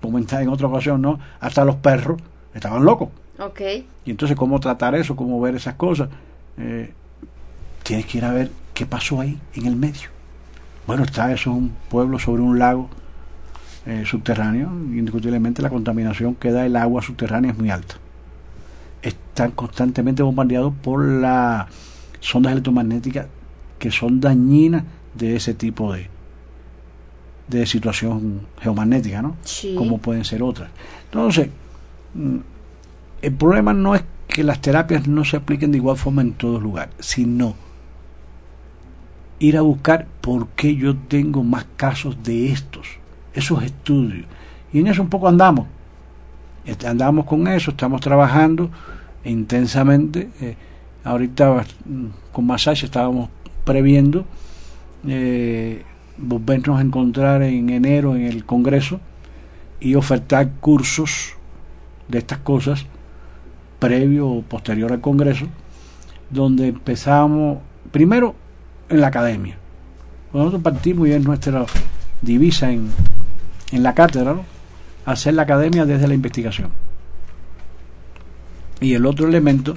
comenté en otra ocasión, ¿no? Hasta los perros estaban locos. Ok. Y entonces, ¿cómo tratar eso? ¿Cómo ver esas cosas? Eh, tienes que ir a ver qué pasó ahí, en el medio. Bueno, está eso es un pueblo sobre un lago eh, subterráneo. Indiscutiblemente la contaminación que da el agua subterránea es muy alta. Están constantemente bombardeados por las sondas electromagnéticas que son dañinas de ese tipo de, de situación geomagnética, ¿no? Sí. Como pueden ser otras. Entonces, Mm, el problema no es que las terapias no se apliquen de igual forma en todos lugares, sino ir a buscar por qué yo tengo más casos de estos, esos estudios. Y en eso un poco andamos. Andamos con eso, estamos trabajando intensamente. Eh, ahorita mm, con Masaje estábamos previendo eh, volvernos a encontrar en enero en el Congreso y ofertar cursos de estas cosas previo o posterior al Congreso, donde empezamos primero en la academia. Nosotros partimos y es nuestra divisa en, en la cátedra, hacer la academia desde la investigación. Y el otro elemento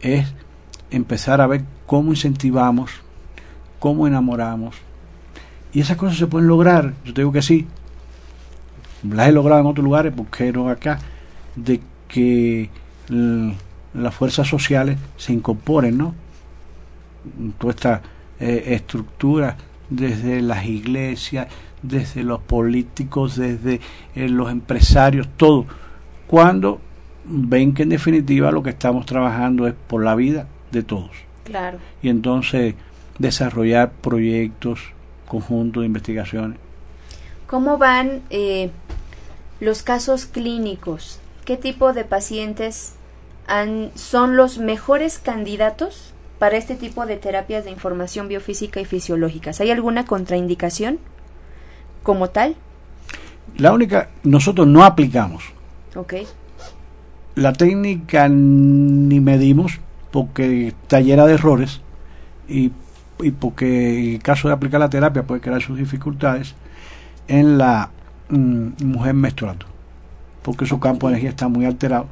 es empezar a ver cómo incentivamos, cómo enamoramos. Y esas cosas se pueden lograr, yo te digo que sí. Las he logrado en otros lugares, porque no acá? de que las fuerzas sociales se incorporen, ¿no? Toda esta eh, estructura desde las iglesias, desde los políticos, desde eh, los empresarios, todo, cuando ven que en definitiva lo que estamos trabajando es por la vida de todos. Claro. Y entonces desarrollar proyectos conjuntos de investigaciones. ¿Cómo van eh, los casos clínicos qué tipo de pacientes son los mejores candidatos para este tipo de terapias de información biofísica y fisiológicas. ¿Hay alguna contraindicación como tal? La única, nosotros no aplicamos. Ok. La técnica ni medimos porque está llena de errores y, y porque en el caso de aplicar la terapia puede crear sus dificultades en la mm, mujer menstruando porque su campo de energía está muy alterado.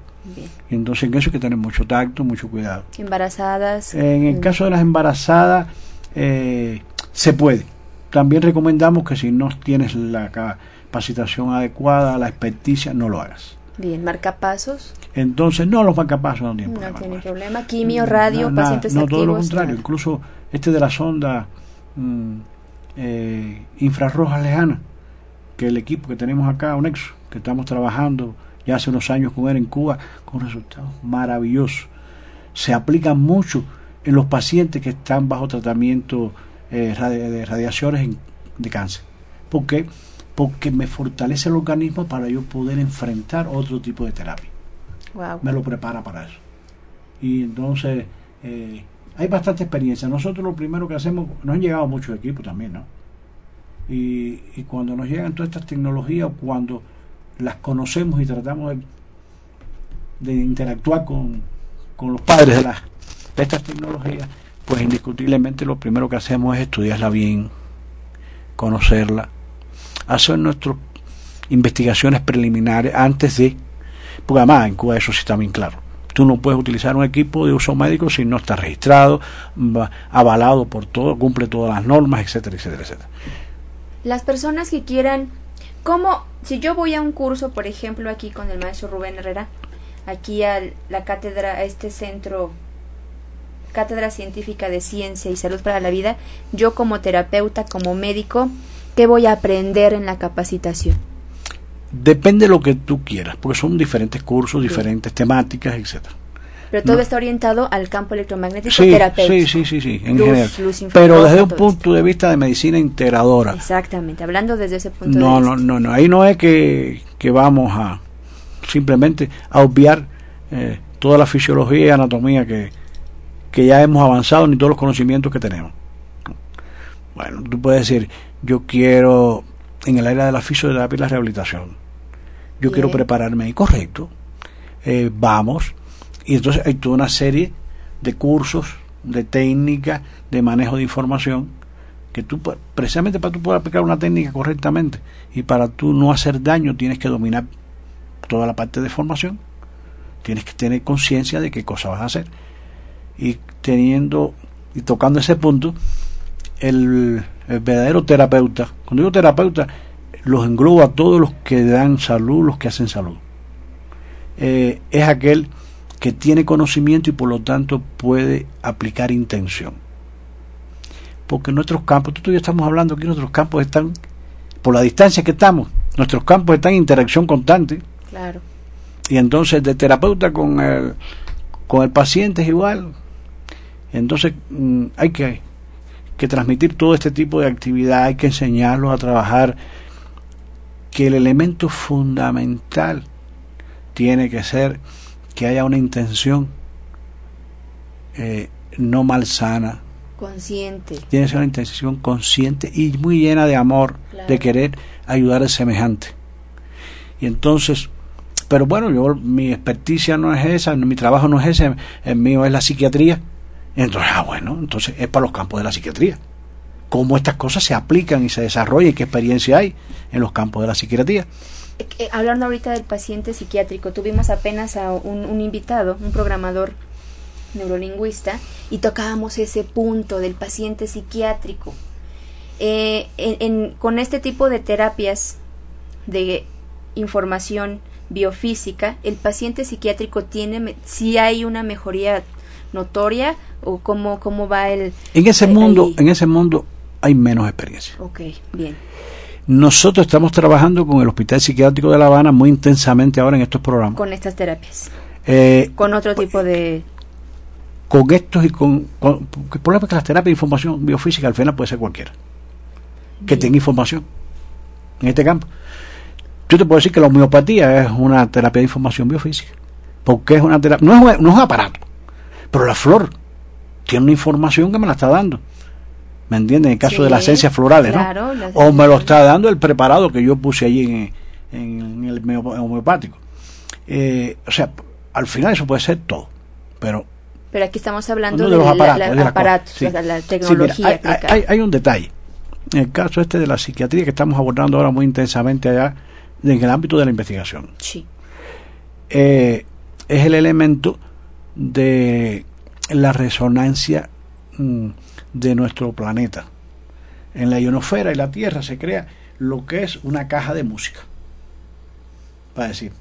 Y entonces en eso hay que tener mucho tacto, mucho cuidado. Embarazadas. En el mm. caso de las embarazadas, eh, se puede. También recomendamos que si no tienes la capacitación adecuada, la experticia, no lo hagas. Bien, marcapasos. Entonces, no, los marcapasos no tienen No problema. tiene con eso. problema. Quimio, radio, No, pacientes no, activos. todo lo contrario. nada. Incluso este de la sonda mm, eh, infrarroja lejana, que el equipo que tenemos acá, Onexo, que estamos trabajando ya hace unos años con él en Cuba, con resultados maravillosos. Se aplica mucho en los pacientes que están bajo tratamiento eh, de radiaciones de cáncer. ¿Por qué? Porque me fortalece el organismo para yo poder enfrentar otro tipo de terapia Wow. me lo prepara para eso. Y entonces eh, hay bastante experiencia. Nosotros lo primero que hacemos, nos han llegado muchos equipos también, ¿no? Y, y cuando nos llegan todas estas tecnologías, cuando las conocemos y tratamos de, interactuar con, con los padres de, las, de estas tecnologías, pues indiscutiblemente lo primero que hacemos es estudiarla bien, conocerla, hacer nuestras investigaciones preliminares antes de porque además en Cuba eso sí está bien claro. Tú no puedes utilizar un equipo de uso médico si no está registrado, va- avalado por todo, cumple todas las normas, etcétera, etcétera, etcétera. Las personas que quieran, ¿cómo? Si yo voy a un curso, por ejemplo, aquí con el maestro Rubén Herrera, aquí a la cátedra, a este centro, Cátedra Científica de Ciencia y Salud para la Vida, yo como terapeuta, como médico, ¿qué voy a aprender en la capacitación? Depende de lo que tú quieras, porque son diferentes cursos, diferentes temáticas, etcétera. Pero todo No. está orientado al campo electromagnético Sí, terapéutico. sí, sí, sí, sí, en Luz, general. luz infrarroja, Pero desde un punto de vista de medicina integradora. Exactamente, hablando desde ese punto No, de no, vista. no, no. Ahí no es que, que vamos a simplemente a obviar eh, toda la fisiología y anatomía que, que ya hemos avanzado ni todos los conocimientos que tenemos. Bueno, tú puedes decir, yo quiero en el área de la fisioterapia y la rehabilitación. Yo quiero prepararme ahí, correcto. Eh, vamos. Y entonces hay toda una serie de cursos, de técnicas, de manejo de información que tú precisamente para tú poder aplicar una técnica correctamente y para tú no hacer daño tienes que dominar toda la parte de formación. Tienes que tener conciencia de qué cosa vas a hacer. Y teniendo y tocando ese punto el, el verdadero terapeuta cuando digo terapeuta los engloba a todos los que dan salud los que hacen salud. Eh, es aquel que tiene conocimiento y por lo tanto puede aplicar intención porque nuestros campos, tú y yo estamos hablando aquí, nuestros campos están, por la distancia que estamos, nuestros campos están en interacción constante, Claro. y entonces de terapeuta con el, con el paciente es igual. Entonces mm, hay que, que transmitir todo este tipo de actividad, hay que enseñarlos a trabajar, que el elemento fundamental tiene que ser que haya una intención eh, no malsana, Consciente. tiene que ser una intención consciente y muy llena de amor, Claro. de querer ayudar al semejante. Y entonces, pero bueno, yo mi experticia no es esa, mi trabajo no es ese, el mío es la psiquiatría. Entonces, ah, bueno, entonces es para los campos de la psiquiatría. Cómo estas cosas se aplican y se desarrollan y qué experiencia hay en los campos de la psiquiatría. Eh, eh, hablando ahorita del paciente psiquiátrico, tuvimos apenas a un, un invitado, un programador neurolingüista, y tocábamos ese punto del paciente psiquiátrico. Eh, en- en- con este tipo de terapias de información biofísica, el paciente psiquiátrico tiene, si hay una mejoría notoria o cómo, cómo va el... En ese mundo, ahí? en ese mundo hay menos experiencia. Ok, bien. Nosotros estamos trabajando con el Hospital Psiquiátrico de La Habana muy intensamente ahora en estos programas. Con estas terapias. Eh, Con otro tipo de... con estos y con, con- el problema es que las terapias de información biofísica al final puede ser cualquiera que tenga información en este campo yo te puedo decir que la homeopatía es una terapia de información biofísica porque es una terapia no es, un- no es un aparato pero la flor tiene una información que me la está dando ¿me entiendes? en el caso Sí, de las esencias florales claro, ¿no? las o me lo está dando el preparado que yo puse allí en, en el homeo- homeopático Eh, o sea al final eso puede ser todo pero Pero aquí estamos hablando de, de los aparatos, la- de las aparatos, cosas, sí. la, la Sí, tecnología. mira, hay, aplicada. hay- hay un detalle. En el caso este de la psiquiatría que estamos abordando ahora muy intensamente allá, en el ámbito de la investigación, Sí, eh, es el elemento de la resonancia mm, de nuestro planeta. En la ionosfera y la Tierra se crea lo que es una caja de música. Para decir,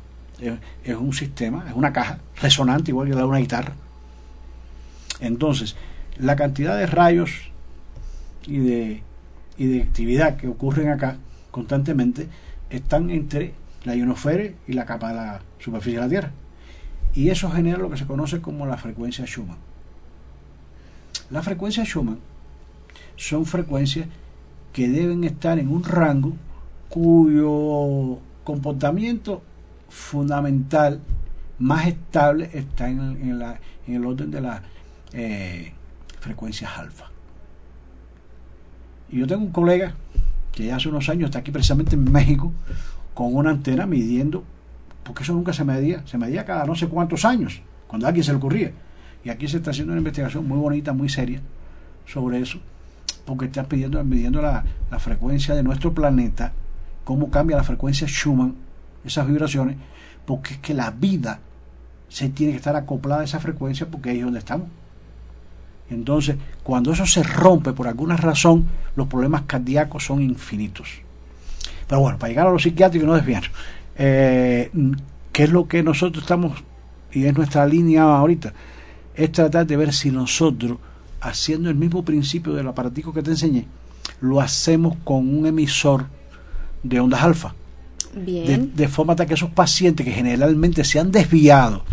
es, un sistema, es una caja resonante igual que la de una guitarra. Entonces, la cantidad de rayos y de, y de actividad que ocurren acá constantemente están entre la ionosfera y la capa de la superficie de la Tierra. Y eso genera lo que se conoce como la frecuencia Schumann. La frecuencia Schumann son frecuencias que deben estar en un rango cuyo comportamiento fundamental más estable está en, el orden de las eh, frecuencias alfa. Y yo tengo un colega que hace unos años está aquí precisamente en México con una antena midiendo, porque eso nunca se medía, se medía cada no sé cuántos años, cuando a alguien se le ocurría. Y aquí se está haciendo una investigación muy bonita, muy seria sobre eso, porque está pidiendo, midiendo la, frecuencia de nuestro planeta, cómo cambia la frecuencia Schumann, esas vibraciones, porque es que la vida se tiene que estar acoplada a esa frecuencia porque ahí es donde estamos. Entonces, cuando eso se rompe por alguna razón, los problemas cardíacos son infinitos. Pero bueno, para llegar a los psiquiátricos no desviar. Eh, ¿Qué es lo que nosotros estamos, y es nuestra línea ahorita? Es tratar de ver si nosotros, haciendo el mismo principio del aparatico que te enseñé, lo hacemos con un emisor de ondas alfa. Bien. De, forma tal que esos pacientes que generalmente se han desviado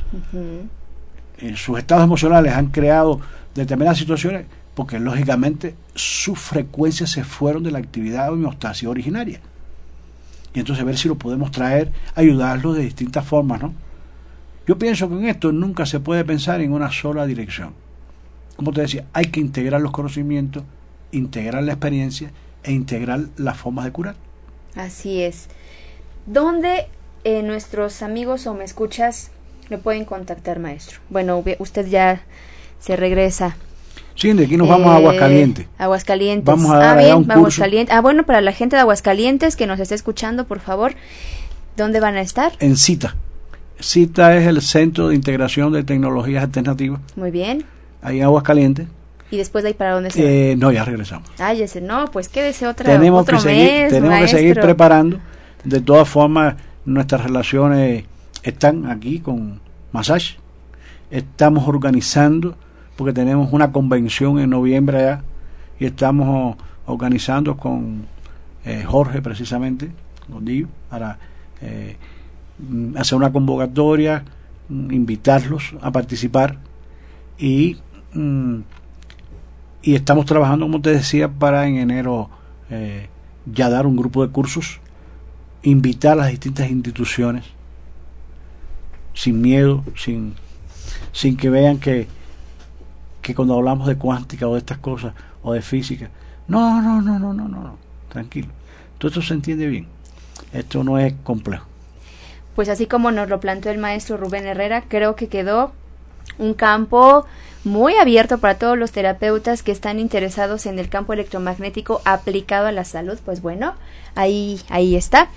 en sus estados emocionales han creado determinadas situaciones porque lógicamente sus frecuencias se fueron de la actividad de homeostasis originaria. Y entonces ver si lo podemos traer, ayudarlos de distintas formas, ¿no? Yo pienso que en esto nunca se puede pensar en una sola dirección. Como te decía, hay que integrar los conocimientos, integrar la experiencia e integrar las formas de curar. Así es. ¿Dónde eh, nuestros amigos o me escuchas le pueden contactar, maestro? Bueno, usted ya se regresa. Sí, de aquí nos vamos a Aguascalientes. Eh, Aguascalientes. Vamos a dar ah, bien, un Aguascalientes. Ah, bueno, para la gente de Aguascalientes que nos esté escuchando, por favor, ¿dónde van a estar? En CITA. CITA es el Centro de Integración de Tecnologías Alternativas. Muy bien. Ahí en Aguascalientes. ¿Y después de ahí para dónde se eh, No, ya regresamos. Ah, ya sé, no, pues quédese otra tenemos otro que seguir, mes, Tenemos que seguir preparando. De todas formas, nuestras relaciones están aquí con Massage. Estamos organizando, porque tenemos una convención en noviembre allá, y estamos organizando con eh, Jorge precisamente, con Dio, para eh, hacer una convocatoria, mm, invitarlos a participar y, mm, y estamos trabajando, como te decía, para en enero eh, ya dar un grupo de cursos invitar a las distintas instituciones sin miedo, sin, sin que vean que, que cuando hablamos de cuántica o de estas cosas o de física, no, no, no, no, no, no, no, tranquilo. Todo esto se entiende bien. Esto no es complejo. Pues así como nos lo planteó el maestro Rubén Herrera, creo que quedó un campo muy abierto para todos los terapeutas que están interesados en el campo electromagnético aplicado a la salud. Pues bueno, ahí, ahí está.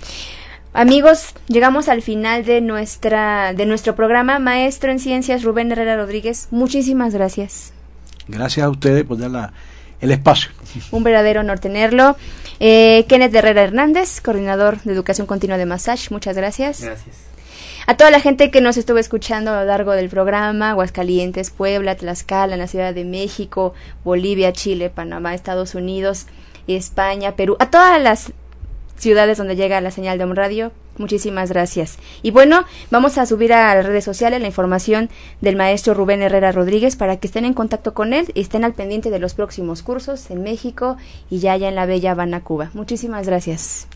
Amigos, llegamos al final de nuestra de nuestro programa Maestro en Ciencias Rubén Herrera Rodríguez. Muchísimas gracias. Gracias a ustedes por dar la, el espacio. Un verdadero honor tenerlo. Eh, Kenneth Herrera Hernández, coordinador de Educación Continua de Massage. Muchas gracias. Gracias. A toda la gente que nos estuvo escuchando a lo largo del programa, Aguascalientes, Puebla, Tlaxcala, en la Ciudad de México, Bolivia, Chile, Panamá, Estados Unidos, España, Perú, a todas las ciudades donde llega la señal de un radio. Muchísimas gracias. Y bueno, vamos a subir a las redes sociales la información del maestro Rubén Herrera Rodríguez para que estén en contacto con él y estén al pendiente de los próximos cursos en México y ya allá en la bella Habana, Cuba. Muchísimas gracias.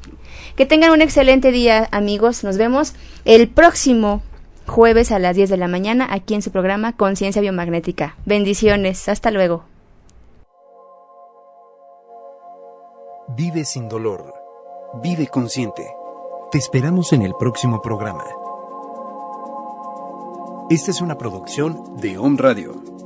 Que tengan un excelente día, amigos. Nos vemos el próximo jueves a las 10 de la mañana aquí en su programa Conciencia Biomagnética. Bendiciones. Hasta luego. Vive sin dolor. Vive consciente. Te esperamos en el próximo programa. Esta es una producción de Home Radio.